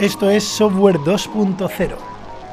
Esto es Software 2.0.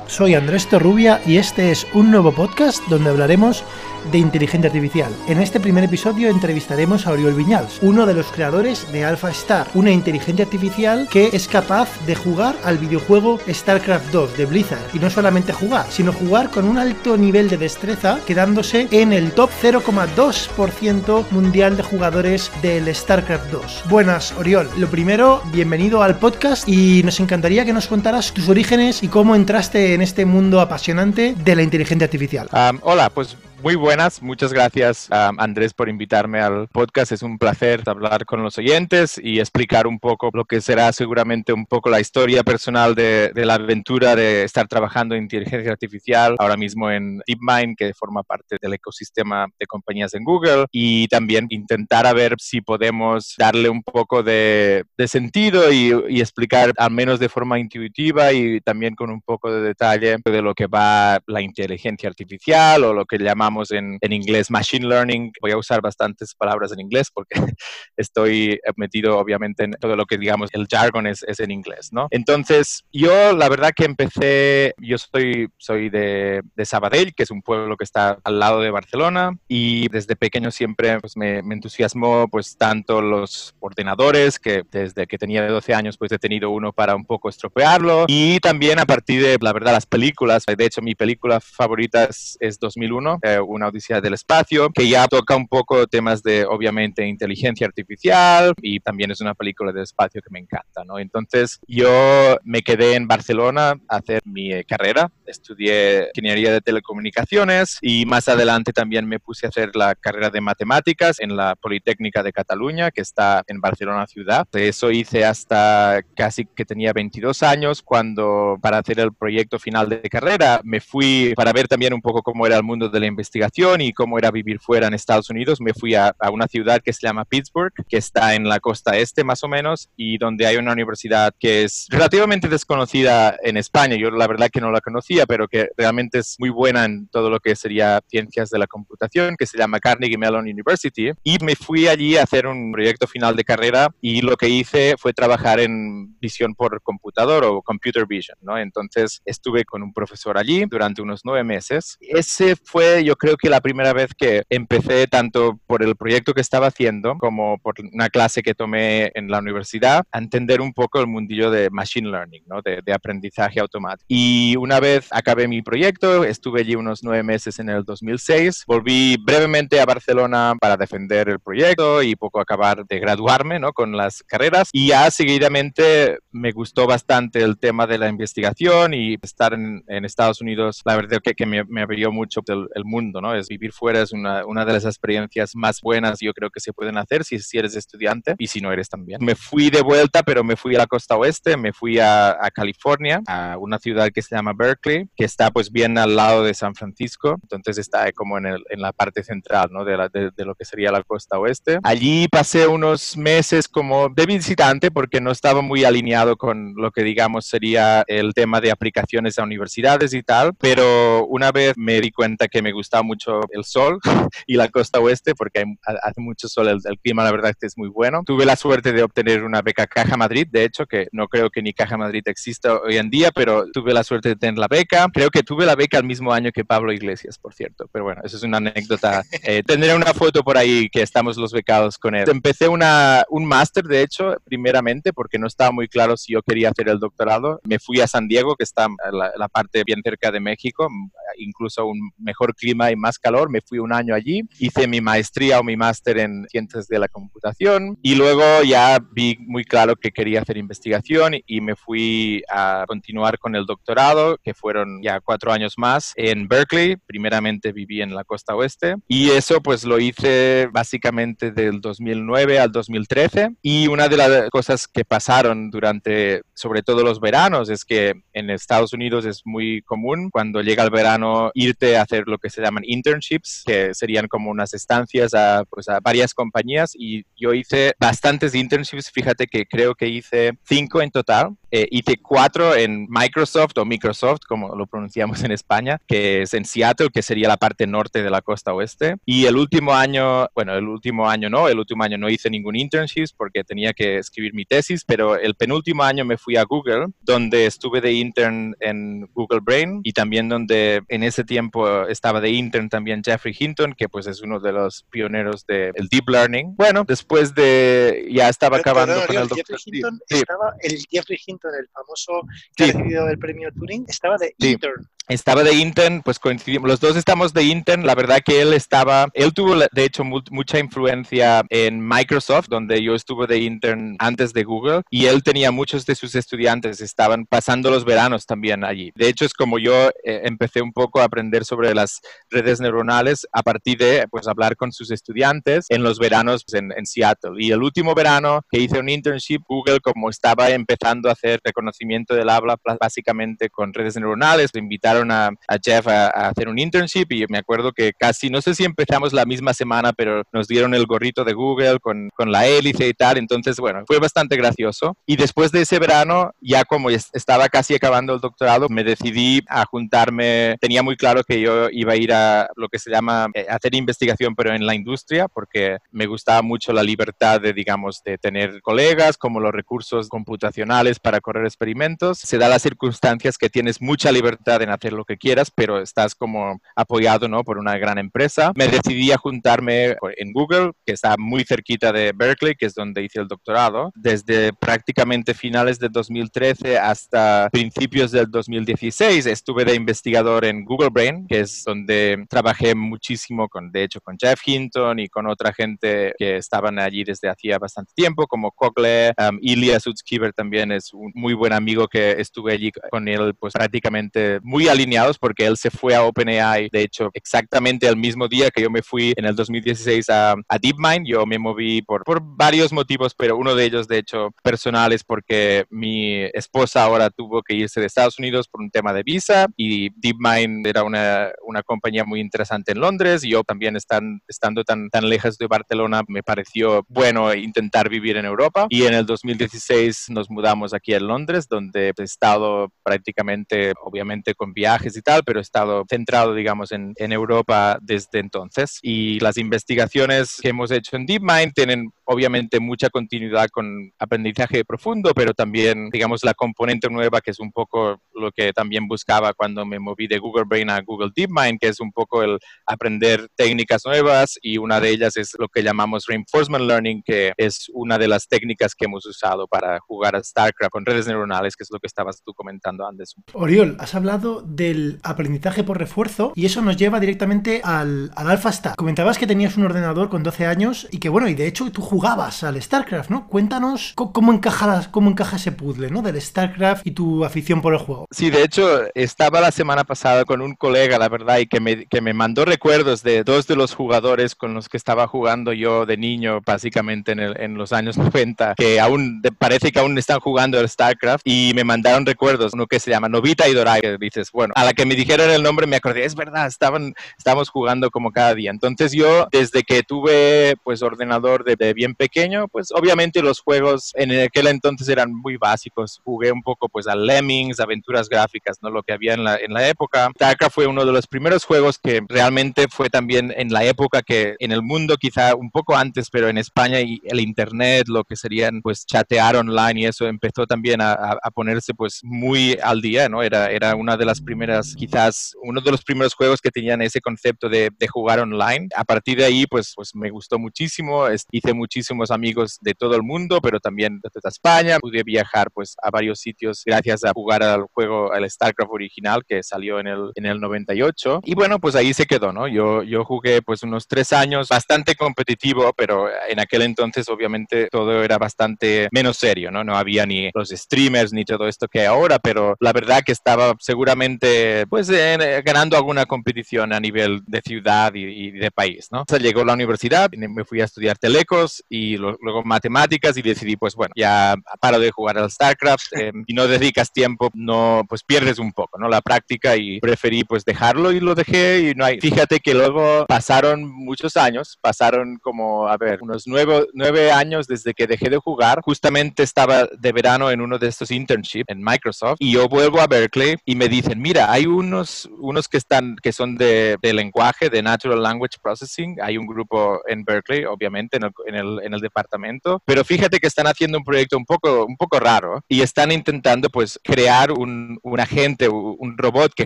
Soy Andrés Torrubia y este es un nuevo podcast donde hablaremos de inteligencia artificial. En este primer episodio entrevistaremos a Oriol Viñals, uno de los creadores de Alpha Star, una inteligencia artificial que es capaz de jugar al videojuego StarCraft 2 de Blizzard. Y no solamente jugar, sino jugar con un alto nivel de destreza, quedándose en el top 0,2% mundial de jugadores del StarCraft 2. Buenas, Oriol. Lo primero, bienvenido al podcast y nos encantaría que nos contaras tus orígenes y cómo entraste en este mundo apasionante de la inteligencia artificial. Um, hola, pues muy buenas, muchas gracias Andrés por invitarme al podcast. Es un placer hablar con los oyentes y explicar un poco lo que será seguramente un poco la historia personal de, la aventura de estar trabajando en inteligencia artificial ahora mismo en DeepMind, que forma parte del ecosistema de compañías en Google, y también intentar a ver si podemos darle un poco de, sentido y, y, explicar al menos de forma intuitiva y también con un poco de detalle de lo que va la inteligencia artificial o lo que llamamos en, en, inglés machine learning. Voy a usar bastantes palabras en inglés porque estoy metido obviamente en todo lo que digamos el jargon es, es en inglés, ¿no? Entonces, yo la verdad que empecé, yo soy, soy de, de, Sabadell, que es un pueblo que está al lado de Barcelona y desde pequeño siempre pues, me, me entusiasmó pues tanto los ordenadores, que desde que tenía 12 años pues he tenido uno para un poco estropearlo y también a partir de, la verdad, las películas. De hecho, mi película favorita es, es 2001, una odisea del espacio, que ya toca un poco temas de, obviamente, inteligencia artificial y también es una película de espacio que me encanta, ¿no? Entonces yo me quedé en Barcelona a hacer mi eh, carrera, estudié ingeniería de telecomunicaciones y más adelante también me puse a hacer la carrera de matemáticas en la Politécnica de Cataluña, que está en Barcelona ciudad. Eso hice hasta casi que tenía 22 años cuando para hacer el proyecto final de carrera me fui para ver también un poco cómo era el mundo de la investigación y cómo era vivir fuera en Estados Unidos, me fui a, una ciudad que se llama Pittsburgh, que está en la costa este más o menos, y donde hay una universidad que es relativamente desconocida en España. Yo la verdad que no la conocía, pero que realmente es muy buena en todo lo que sería ciencias de la computación, que se llama Carnegie Mellon University. Y me fui allí a hacer un proyecto final de carrera y lo que hice fue trabajar en visión por computador o computer vision, ¿no? Entonces estuve con un profesor allí durante unos nueve meses. Ese fue, yo creo que la primera vez que empecé tanto por el proyecto que estaba haciendo como por una clase que tomé en la universidad a entender un poco el mundillo de machine learning, ¿no? de, de aprendizaje automático. Y una vez acabé mi proyecto, estuve allí unos nueve meses en el 2006, volví brevemente a Barcelona para defender el proyecto y poco acabar de graduarme ¿no? con las carreras y ya seguidamente me gustó bastante el tema de la investigación y estar en, en Estados Unidos, la verdad que, que me, me abrió mucho el, el mundo ¿no? Es vivir fuera es una, una, de las experiencias más buenas yo creo que se pueden hacer si, si eres estudiante y si no eres también. Me fui de vuelta, pero me fui a la costa oeste, me fui a, a California, a una ciudad que se llama Berkeley, que está pues bien al lado de San Francisco, entonces está como en, el, en la parte central, ¿no? De, lo que sería la costa oeste. Allí pasé unos meses como de visitante porque no estaba muy alineado con lo que digamos sería el tema de aplicaciones a universidades y tal, pero una vez me di cuenta que me gustaba mucho el sol y la costa oeste porque hace mucho sol, el, el, clima la verdad es que es muy bueno. Tuve la suerte de obtener una beca Caja Madrid, de hecho, que no creo que ni Caja Madrid exista hoy en día, pero tuve la suerte de tener la beca. Creo que tuve la beca el mismo año que Pablo Iglesias, por cierto, pero bueno, eso es una anécdota. Eh, tendré una foto por ahí que estamos los becados con él. Empecé una, un máster, de hecho, primeramente, porque no estaba muy claro si yo quería hacer el doctorado. Me fui a San Diego, que está la, la parte bien cerca de México, incluso un mejor clima y más calor, me fui un año allí, hice mi maestría o mi máster en ciencias de la computación y luego ya vi muy claro que quería hacer investigación y me fui a continuar con el doctorado, que fueron ya cuatro años más en Berkeley. Primeramente viví en la costa oeste y eso pues lo hice básicamente del 2009 al 2013 y una de las cosas que pasaron durante sobre todo los veranos es que en Estados Unidos es muy común cuando llega el verano irte a hacer lo que se llaman internships, que serían como unas estancias a, pues, a varias compañías. Y yo hice bastantes internships, fíjate que creo que hice cinco en total Eh, hice cuatro en Microsoft o Microsoft, como lo pronunciamos en España, que es en Seattle, que sería la parte norte de la costa oeste. Y el último año, bueno, el último año no, el último año no hice ningún internship porque tenía que escribir mi tesis, pero el penúltimo año me fui a Google, donde estuve de intern en Google Brain y también donde en ese tiempo estaba de intern también Jeffrey Hinton, que pues es uno de los pioneros del Deep Learning. Bueno, después de ya estaba acabando con el doctor. Hinton estaba, el Jeffrey Hinton, el famoso que ha recibido el premio Turing, estaba de intern estaba de intern, pues coincidimos, los dos estamos de intern, la verdad que él estaba, él tuvo de hecho mucha influencia en Microsoft, donde yo estuve de intern antes de Google, y él tenía muchos de sus estudiantes, estaban pasando los veranos también allí. De hecho es como yo eh, empecé un poco a aprender sobre las redes neuronales a partir de pues hablar con sus estudiantes en los veranos pues, en, Seattle. Y el último verano que hice un internship, Google como estaba empezando a hacer reconocimiento del habla básicamente con redes neuronales, me invitaron a, Jeff a, hacer un internship y me acuerdo que casi, no sé si empezamos la misma semana, pero nos dieron el gorrito de Google con, con la hélice y tal. Entonces, bueno, fue bastante gracioso. Y después de ese verano, ya como estaba casi acabando el doctorado, me decidí a juntarme. Tenía muy claro que yo iba a ir a lo que se llama eh, hacer investigación, pero en la industria, porque me gustaba mucho la libertad de, digamos, de tener colegas, como los recursos computacionales para correr experimentos. Se da las circunstancias que tienes mucha libertad en hacer lo que quieras, pero estás como apoyado ¿no? por una gran empresa. Me decidí a juntarme en Google, que está muy cerquita de Berkeley, que es donde hice el doctorado. Desde prácticamente finales de 2013 hasta principios del 2016 estuve de investigador en Google Brain, que es donde trabajé muchísimo, con, de hecho, con Jeff Hinton y con otra gente que estaban allí desde hacía bastante tiempo, como Cogle, um, Ilya Sutskever también es un muy buen amigo que estuve allí con él pues prácticamente muy alineados porque él se fue a OpenAI, de hecho, exactamente el mismo día que yo me fui en el 2016 a, DeepMind. Yo me moví por, por varios motivos, pero uno de ellos, de hecho, personales, porque mi esposa ahora tuvo que irse de Estados Unidos por un tema de visa y DeepMind era una, una compañía muy interesante en Londres y yo también están, estando tan, tan lejos de Barcelona me pareció bueno intentar vivir en Europa y en el 2016 nos mudamos aquí a Londres donde he estado prácticamente obviamente con viajes y tal, pero he estado centrado, digamos, en, en Europa desde entonces. Y las investigaciones que hemos hecho en DeepMind tienen obviamente mucha continuidad con aprendizaje profundo, pero también, digamos, la componente nueva, que es un poco lo que también buscaba cuando me moví de Google Brain a Google DeepMind, que es un poco el aprender técnicas nuevas y una de ellas es lo que llamamos reinforcement learning, que es una de las técnicas que hemos usado para jugar a StarCraft con redes neuronales, que es lo que estabas tú comentando antes. Oriol, has hablado del aprendizaje por refuerzo y eso nos lleva directamente al, al AlphaStack. Comentabas que tenías un ordenador con 12 años y que bueno, y de hecho tú jugabas al StarCraft, ¿no? Cuéntanos cómo, encaja, cómo encaja ese puzzle, ¿no? Del StarCraft y tu afición por el juego. Sí, de hecho estaba la semana pasada con un colega, la verdad, y que me, que me mandó recuerdos de dos de los jugadores con los que estaba jugando yo de niño, básicamente en, el, en los años 90, que aún parece que aún están jugando el StarCraft y me mandaron recuerdos, uno que se llama Novita y Dorai, que dices, bueno, a la que me dijeron el nombre me acordé, es verdad, estaban, estábamos jugando como cada día. Entonces yo, desde que tuve pues ordenador de, bien pequeño, pues obviamente los juegos en aquel entonces eran muy básicos. Jugué un poco pues a Lemmings, aventuras gráficas, ¿no? Lo que había en la, en la época. StarCraft fue uno de los primeros juegos que realmente fue también en la época que en el mundo quizá un poco antes, pero en España y el internet, lo que serían pues chatear online y eso empezó también a, a ponerse pues muy al día, ¿no? Era, era una de las primeras quizás uno de los primeros juegos que tenían ese concepto de, de jugar online. A partir de ahí, pues, pues me gustó muchísimo, hice muchísimos amigos de todo el mundo, pero también de España. Pude viajar pues a varios sitios gracias a jugar al juego, al StarCraft original que salió en el, en el 98. Y bueno, pues ahí se quedó, ¿no? Yo, yo jugué pues unos tres años, bastante competitivo, pero en aquel entonces obviamente todo era bastante menos serio, ¿no? No había ni los streamers ni todo esto que hay ahora, pero la verdad que estaba seguramente pues eh, ganando alguna competición a nivel de ciudad y, de país, ¿no? O sea, llegó la universidad, me fui a estudiar telecos y luego matemáticas y decidí, pues bueno, ya paro de jugar al StarCraft eh, y no dedicas tiempo, no, pues pierdes un poco, ¿no? La práctica y preferí pues dejarlo y lo dejé y no hay, fíjate que luego pasaron muchos años, pasaron como, a ver, unos nueve, nueve años desde que dejé de jugar, justamente estaba de verano en uno de estos internships en Microsoft y yo vuelvo a Berkeley y me dicen, mira, hay unos, unos que están, que son de, de lenguaje, de Natural Language Processing, hay un grupo en Berkeley, obviamente, en el, en el, en el departamento, pero fíjate que están haciendo un proyecto un poco, un poco raro y están intentando pues crear un, un agente, un robot que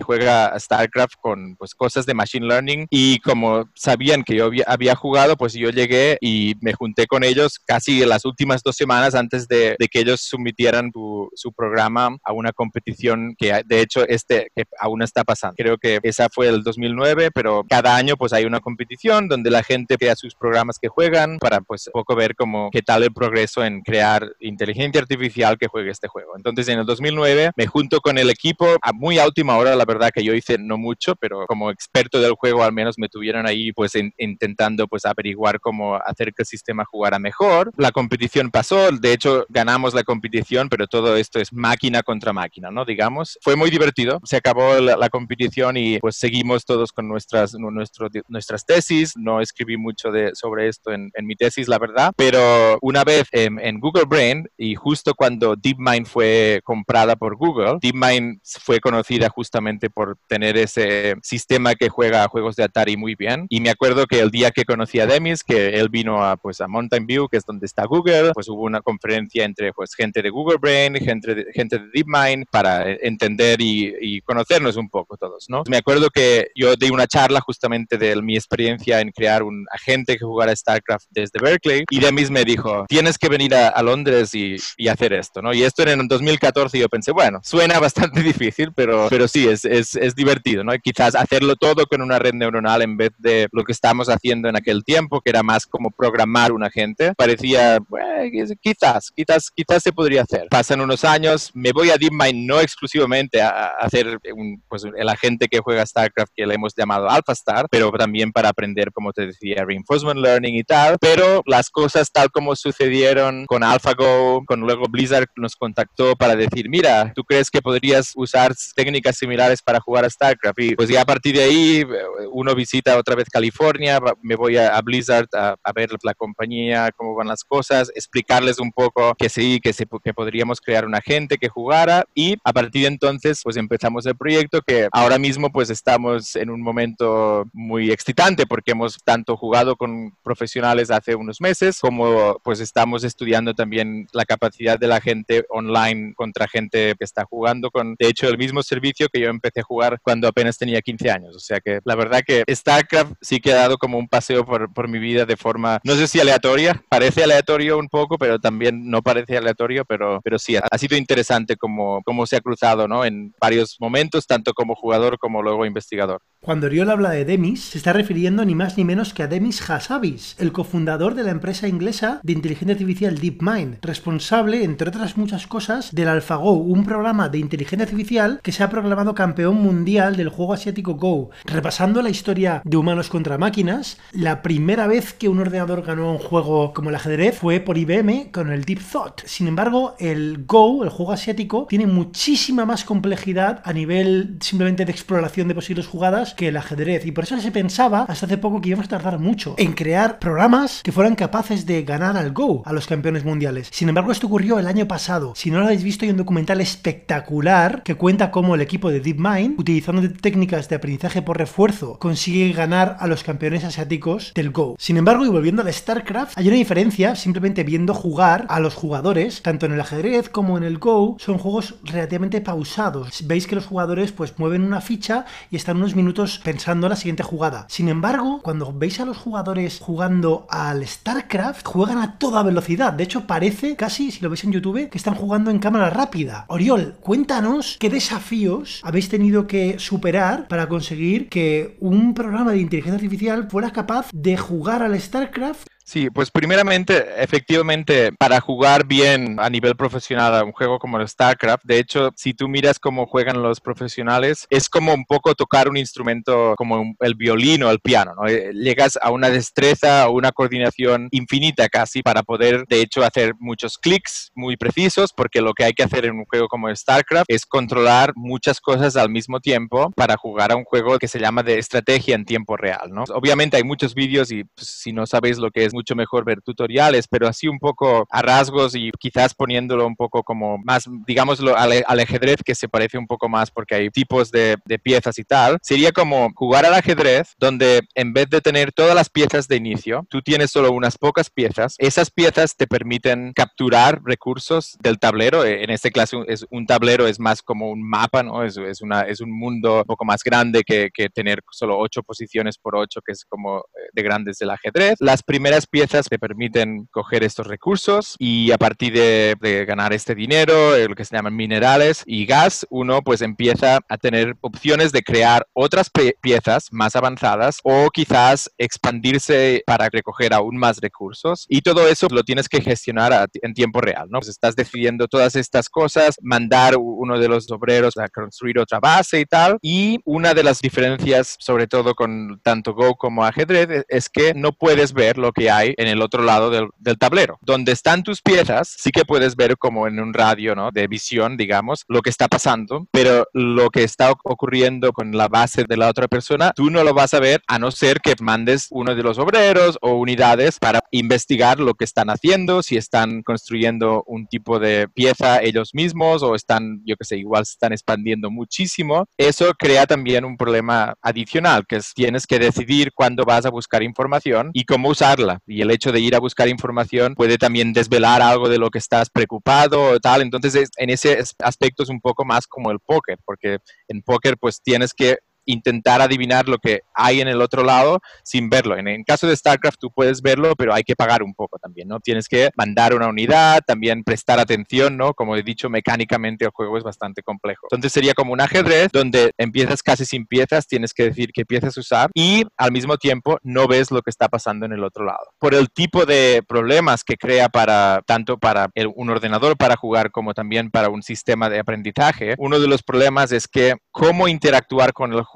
juega a StarCraft con pues cosas de Machine Learning y como sabían que yo había, jugado, pues yo llegué y me junté con ellos casi las últimas dos semanas antes de, de que ellos sometieran su, su, programa a una competición que de hecho este que aún está pasando. Creo que esa fue el 2009, pero cada año pues hay una competición donde la gente crea sus programas que juegan para pues poco ver cómo qué tal el progreso en crear inteligencia artificial que juegue este juego. Entonces en el 2009 me junto con el equipo a muy última hora, la verdad que yo hice no mucho, pero como experto del juego al menos me tuvieron ahí pues intentando pues averiguar cómo hacer que el sistema jugara mejor. La competición pasó, de hecho ganamos la competición, pero todo esto es máquina contra máquina, ¿no? Digamos. Fue muy divertido, se acabó la, la competición y pues seguimos todos con nuestras, nuestro, nuestras tesis, no escribí mucho de, sobre esto en, en mi tesis, la verdad, pero una vez en, en, Google Brain y justo cuando DeepMind fue comprada por Google, DeepMind fue conocida justamente por tener ese sistema que juega a juegos de Atari muy bien y me acuerdo que el día que conocí a Demis, que él vino a, pues, a Mountain View, que es donde está Google, pues hubo una conferencia entre pues, gente de Google Brain, gente de, gente de DeepMind para entender y, y conocernos un poco todos, ¿no? Me acuerdo que yo di una charla justamente de mi experiencia en crear un agente que jugara StarCraft desde Berkeley y Demis me dijo, tienes que venir a, a Londres y, y, hacer esto, ¿no? Y esto en 2014 y yo pensé, bueno, suena bastante difícil, pero, pero sí, es, es, es divertido, ¿no? Y quizás hacerlo todo con una red neuronal en vez de lo que estábamos haciendo en aquel tiempo, que era más como programar un agente, parecía, bueno, quizás, quizás, quizás se podría hacer. Pasan unos años, me voy a DeepMind no exclusivamente a, a hacer un, pues, el agente que juega StarCraft que le hemos llamado AlphaStar, pero también para aprender, como te decía, reinforcement learning y tal. Pero las cosas tal como sucedieron con AlphaGo, con luego Blizzard nos contactó para decir, mira, ¿tú crees que podrías usar técnicas similares para jugar a StarCraft? Y pues ya a partir de ahí uno visita otra vez California, me voy a, a Blizzard a, a, ver la compañía, cómo van las cosas, explicarles un poco que sí, que, se, que podríamos crear un agente que jugara y a partir de entonces pues empezamos el proyecto que ahora mismo pues estamos en un momento muy excitante porque hemos tanto jugado con profesionales hace unos meses como pues estamos estudiando también la capacidad de la gente online contra gente que está jugando con de hecho el mismo servicio que yo empecé a jugar cuando apenas tenía 15 años o sea que la verdad que StarCraft sí que ha dado como un paseo por, por mi vida de forma no sé si aleatoria parece aleatorio un poco pero también no parece aleatorio pero pero sí ha sido interesante como, como se ha cruzado ¿no? en varios momentos tanto como jugador como luego investigador cuando Oriol habla de Demis, se está refiriendo ni más ni menos que a Demis Hassabis, el cofundador de la empresa inglesa de inteligencia artificial DeepMind, responsable, entre otras muchas cosas, del AlphaGo, un programa de inteligencia artificial que se ha proclamado campeón mundial del juego asiático Go. Repasando la historia de humanos contra máquinas, la primera vez que un ordenador ganó un juego como el ajedrez fue por IBM con el Deep Thought. Sin embargo, el Go, el juego asiático, tiene muchísima más complejidad a nivel simplemente de exploración de posibles jugadas que el ajedrez. Y por eso se pensaba hasta hace poco que íbamos a tardar mucho en crear programas que fueran capaces de ganar al Go, a los campeones mundiales. Sin embargo, esto ocurrió el año pasado. Si no lo habéis visto, hay un documental espectacular que cuenta cómo el equipo de DeepMind, utilizando técnicas de aprendizaje por refuerzo, consigue ganar a los campeones asiáticos del Go. Sin embargo, y volviendo al StarCraft, hay una diferencia simplemente viendo jugar a los jugadores, tanto en el ajedrez como en el Go, son juegos relativamente pausados. Veis que los jugadores pues mueven una ficha y están unos minutos pensando en la siguiente jugada. Sin embargo, cuando veis a los jugadores jugando al StarCraft, juegan a toda velocidad. De hecho, parece casi, si lo veis en YouTube, que están jugando en cámara rápida. Oriol, cuéntanos qué desafíos habéis tenido que superar para conseguir que un programa de inteligencia artificial fuera capaz de jugar al StarCraft Sí, pues primeramente, efectivamente, para jugar bien a nivel profesional a un juego como el StarCraft, de hecho, si tú miras cómo juegan los profesionales, es como un poco tocar un instrumento como el violín o el piano, ¿no? Eh, llegas a una destreza o una coordinación infinita casi para poder, de hecho, hacer muchos clics muy precisos, porque lo que hay que hacer en un juego como StarCraft es controlar muchas cosas al mismo tiempo para jugar a un juego que se llama de estrategia en tiempo real, ¿no? Obviamente hay muchos vídeos y pues, si no sabéis lo que es, mucho mejor ver tutoriales, pero así un poco a rasgos y quizás poniéndolo un poco como más, digámoslo, al, ajedrez que se parece un poco más porque hay tipos de, de piezas y tal, sería como jugar al ajedrez donde en vez de tener todas las piezas de inicio, tú tienes solo unas pocas piezas, esas piezas te permiten capturar recursos del tablero, en este caso es un tablero es más como un mapa, ¿no? Es, es, una, es un mundo un poco más grande que, que tener solo ocho posiciones por ocho, que es como eh, de grandes del ajedrez. Las primeras piezas te permiten coger estos recursos y a partir de, ganar este dinero, eh, lo que se llaman minerales y gas, uno pues empieza a tener opciones de crear otras piezas más avanzadas o quizás expandirse para recoger aún más recursos y todo eso lo tienes que gestionar en tiempo real, ¿no? Pues estás decidiendo todas estas cosas, mandar uno de los obreros a construir otra base y tal y una de las diferencias sobre todo con tanto Go como ajedrez es que no puedes ver lo que hay en el otro lado del, tablero. Donde están tus piezas, sí que puedes ver como en un radio ¿no? de visión, digamos, lo que está pasando, pero lo que está ocurriendo con la base de la otra persona, tú no lo vas a ver a no ser que mandes uno de los obreros o unidades para investigar lo que están haciendo, si están construyendo un tipo de pieza ellos mismos o están, yo que sé, igual se están expandiendo muchísimo. Eso crea también un problema adicional, que es tienes que decidir cuándo vas a buscar información y cómo usarla. Y el hecho de ir a buscar información puede también desvelar algo de lo que estás preocupado tal. Entonces, en ese aspecto es un poco más como el póker, porque en póker pues tienes que intentar adivinar lo que hay en el otro lado sin verlo. En el caso de StarCraft tú puedes verlo, pero hay que pagar un poco también, ¿no? Tienes que mandar una unidad, también prestar atención, ¿no? Como he dicho, mecánicamente el juego es bastante complejo. Entonces sería como un ajedrez donde empiezas casi sin piezas, tienes que decir qué piezas usar y al mismo tiempo no ves lo que está pasando en el otro lado. Por el tipo de problemas que crea para tanto para un ordenador para jugar como también para un sistema de aprendizaje, uno de los problemas es que cómo interactuar con el juego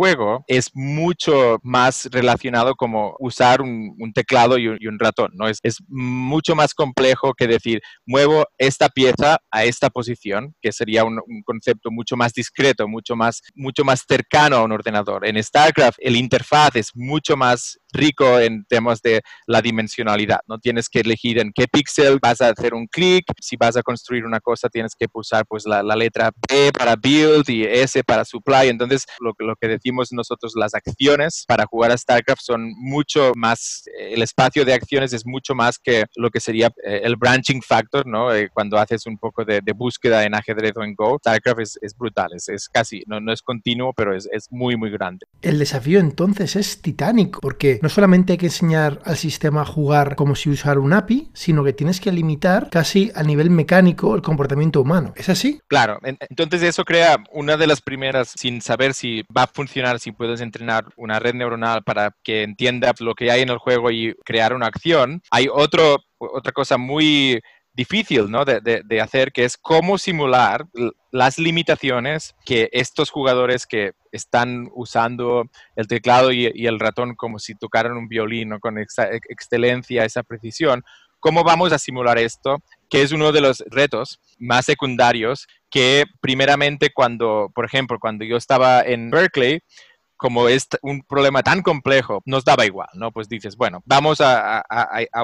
es mucho más relacionado como usar un, teclado y un, ratón, ¿no? Es, es, mucho más complejo que decir, muevo esta pieza a esta posición, que sería un, concepto mucho más discreto, mucho más, mucho más cercano a un ordenador. En StarCraft el interfaz es mucho más rico en temas de la dimensionalidad, ¿no? Tienes que elegir en qué píxel vas a hacer un clic, si vas a construir una cosa tienes que pulsar pues la, letra B para build y S para supply, entonces lo, lo que decimos nosotros las acciones para jugar a StarCraft son mucho más, el espacio de acciones es mucho más que lo que sería eh, el branching factor, ¿no? Eh, cuando haces un poco de, búsqueda en ajedrez o en Go, StarCraft es, es brutal, es, es, casi, no, no es continuo, pero es, es muy, muy grande. El desafío entonces es titánico, porque no solamente hay que enseñar al sistema a jugar como si usara un API, sino que tienes que limitar casi a nivel mecánico el comportamiento humano. ¿Es así? Claro, entonces eso crea una de las primeras, sin saber si va a funcionar, si puedes entrenar una red neuronal para que entienda lo que hay en el juego y crear una acción. Hay otra cosa muy difícil ¿no? de, hacer, que es cómo simular las limitaciones que estos jugadores que están usando el teclado y, el ratón como si tocaran un violín con esa excelencia, esa precisión, cómo vamos a simular esto, que es uno de los retos más secundarios que primeramente cuando, por ejemplo, cuando yo estaba en Berkeley, como es un problema tan complejo, nos daba igual, ¿no? Pues dices, bueno, vamos a,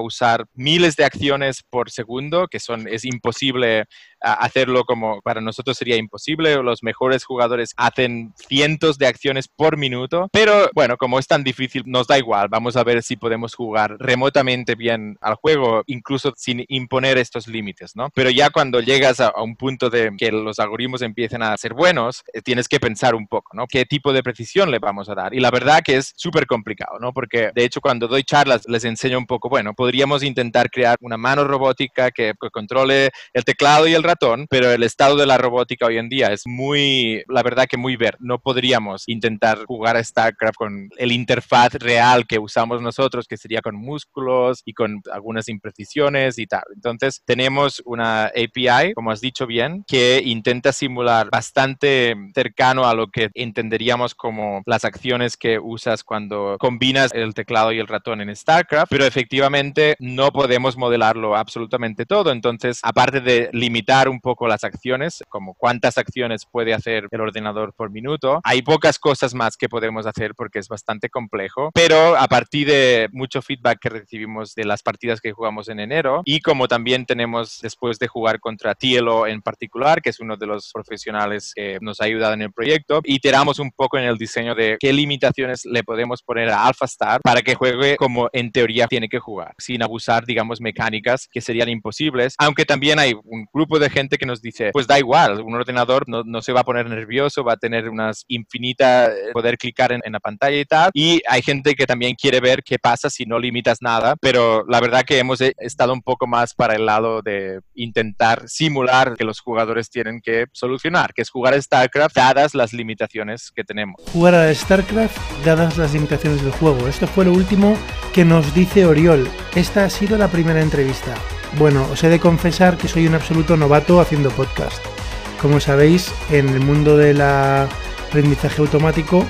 usar miles de acciones por segundo, que son, es imposible hacerlo como para nosotros sería imposible. Los mejores jugadores hacen cientos de acciones por minuto, pero bueno, como es tan difícil, nos da igual. Vamos a ver si podemos jugar remotamente bien al juego, incluso sin imponer estos límites, ¿no? Pero ya cuando llegas a, un punto de que los algoritmos empiecen a ser buenos, eh, tienes que pensar un poco, ¿no? ¿Qué tipo de precisión le vamos a dar? Y la verdad que es súper complicado, ¿no? Porque de hecho cuando doy charlas les enseño un poco, bueno, podríamos intentar crear una mano robótica que controle el teclado y el ratón, pero el estado de la robótica hoy en día es muy, la verdad que muy ver. No podríamos intentar jugar a StarCraft con el interfaz real que usamos nosotros, que sería con músculos y con algunas imprecisiones y tal. Entonces tenemos una API, como has dicho bien, que intenta simular bastante cercano a lo que entenderíamos como las acciones que usas cuando combinas el teclado y el ratón en StarCraft, pero efectivamente no podemos modelarlo absolutamente todo. Entonces, aparte de limitar un poco las acciones, como cuántas acciones puede hacer el ordenador por minuto, hay pocas cosas más que podemos hacer porque es bastante complejo, pero a partir de mucho feedback que recibimos de las partidas que jugamos en enero y como también tenemos después de jugar contra Tielo en particular, que es uno de los profesionales que nos ha ayudado en el proyecto, iteramos un poco en el diseño de qué limitaciones le podemos poner a AlphaStar para que juegue como en teoría tiene que jugar, sin abusar, digamos, mecánicas que serían imposibles, aunque también hay un grupo de gente que nos dice, pues da igual, un ordenador no, no se va a poner nervioso, va a tener unas infinitas, eh, poder clicar en, en, la pantalla y tal, y hay gente que también quiere ver qué pasa si no limitas nada, pero la verdad que hemos eh, estado un poco más para el lado de intentar simular que los jugadores tienen que solucionar, que es jugar a StarCraft dadas las limitaciones que tenemos. Jugar a StarCraft dadas las limitaciones del juego. Esto fue lo último que nos dice Oriol. Esta ha sido la primera entrevista. Bueno, os he de confesar que soy un absoluto novato haciendo podcast. Como sabéis, en el mundo del aprendizaje automático,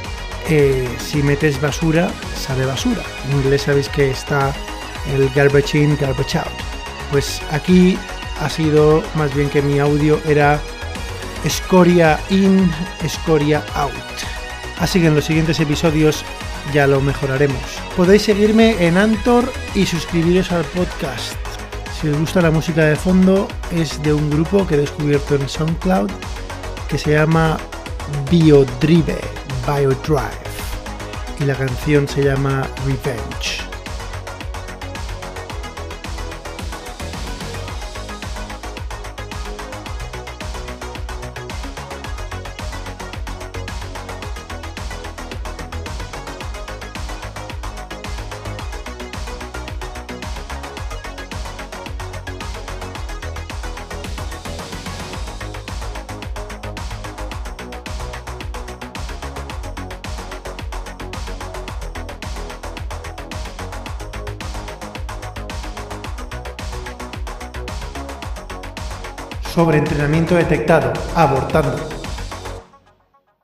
eh, si metes basura, sale basura. En inglés sabéis que está el garbage in, garbage out. Pues aquí ha sido más bien que mi audio era escoria in, escoria out. Así que en los siguientes episodios ya lo mejoraremos. Podéis seguirme en Antor y suscribiros al podcast. Si os gusta la música de fondo, es de un grupo que he descubierto en SoundCloud que se llama Biodrive, Biodrive. Y la canción se llama Revenge. Sobre entrenamiento detectado, abortando.